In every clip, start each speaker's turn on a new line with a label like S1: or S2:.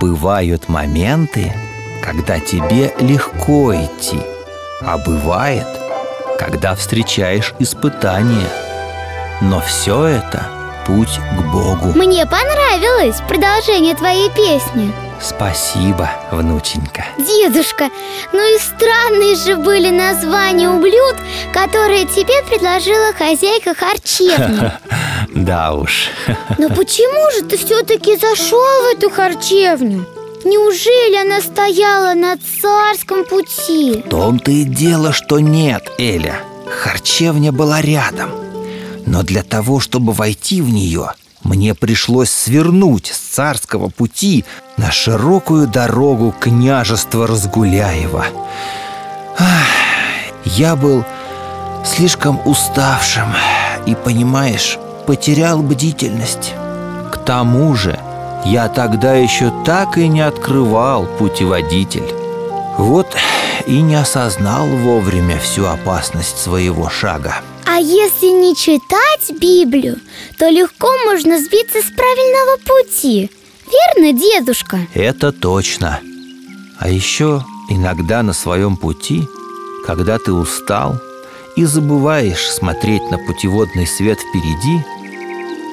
S1: Бывают моменты, когда тебе легко идти, а бывает, когда встречаешь испытания. Но все это путь к Богу.
S2: Мне понравилось продолжение твоей песни
S1: Спасибо, внученька
S2: Дедушка, ну и странные же были названия у блюд, которые тебе предложила хозяйка харчевни
S1: Да уж
S2: Но почему же ты все-таки зашел в эту харчевню? Неужели она стояла на царском пути?
S1: В том-то и дело, что нет, Эля Харчевня была рядом Но для того, чтобы войти в нее Мне пришлось свернуть с царского пути На широкую дорогу княжества Разгуляева. Ах, Я был слишком уставшим И, понимаешь, потерял бдительность. К тому же я тогда еще так и не открывал путеводитель. Вот и не осознал вовремя всю опасность своего шага
S2: если не читать Библию, то легко можно сбиться с правильного пути Верно, дедушка?
S1: Это точно А еще иногда на своем пути, когда ты устал и забываешь смотреть на путеводный свет впереди,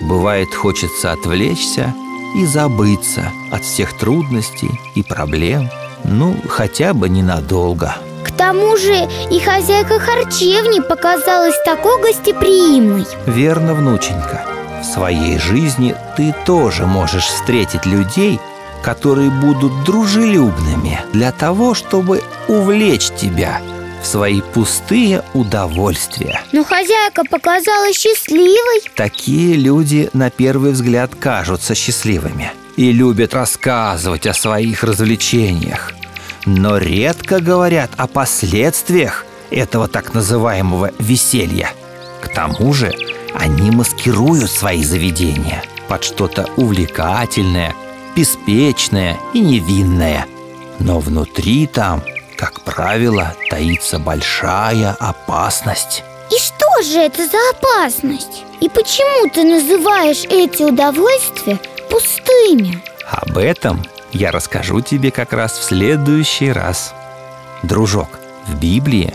S1: бывает хочется отвлечься и забыться от всех трудностей и проблем, ну, хотя бы ненадолго.
S2: К тому же и хозяйка харчевни показалась такой гостеприимной
S1: Верно, внученька. В своей жизни ты тоже можешь встретить людей, которые будут дружелюбными для того, чтобы увлечь тебя в свои пустые удовольствия.
S2: Но хозяйка показалась счастливой
S1: Такие люди на первый взгляд кажутся счастливыми и любят рассказывать о своих развлечениях, но редко говорят о последствиях этого так называемого веселья. К тому же они маскируют свои заведения под что-то увлекательное, беспечное и невинное. Но внутри там, как правило, таится большая опасность.
S2: И что же это за опасность? И почему ты называешь эти удовольствия пустыми?
S1: Об этом я расскажу тебе как раз в следующий раз. Дружок, в Библии,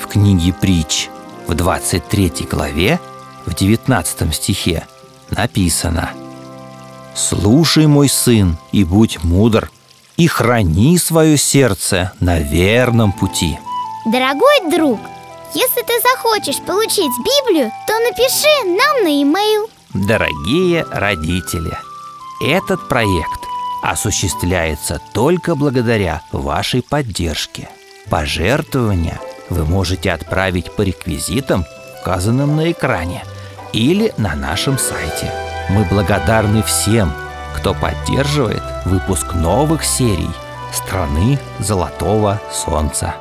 S1: в книге притч, в 23 главе, в 19 стихе написано «Слушай, мой сын, и будь мудр, и храни свое сердце на верном пути».
S2: Дорогой друг, если ты захочешь получить Библию, то напиши нам на e-mail
S1: Дорогие родители, этот проект осуществляется только благодаря вашей поддержке. Пожертвования вы можете отправить по реквизитам, указанным на экране, или на нашем сайте. Мы благодарны всем, кто поддерживает выпуск новых серий «Страны Золотого Солнца».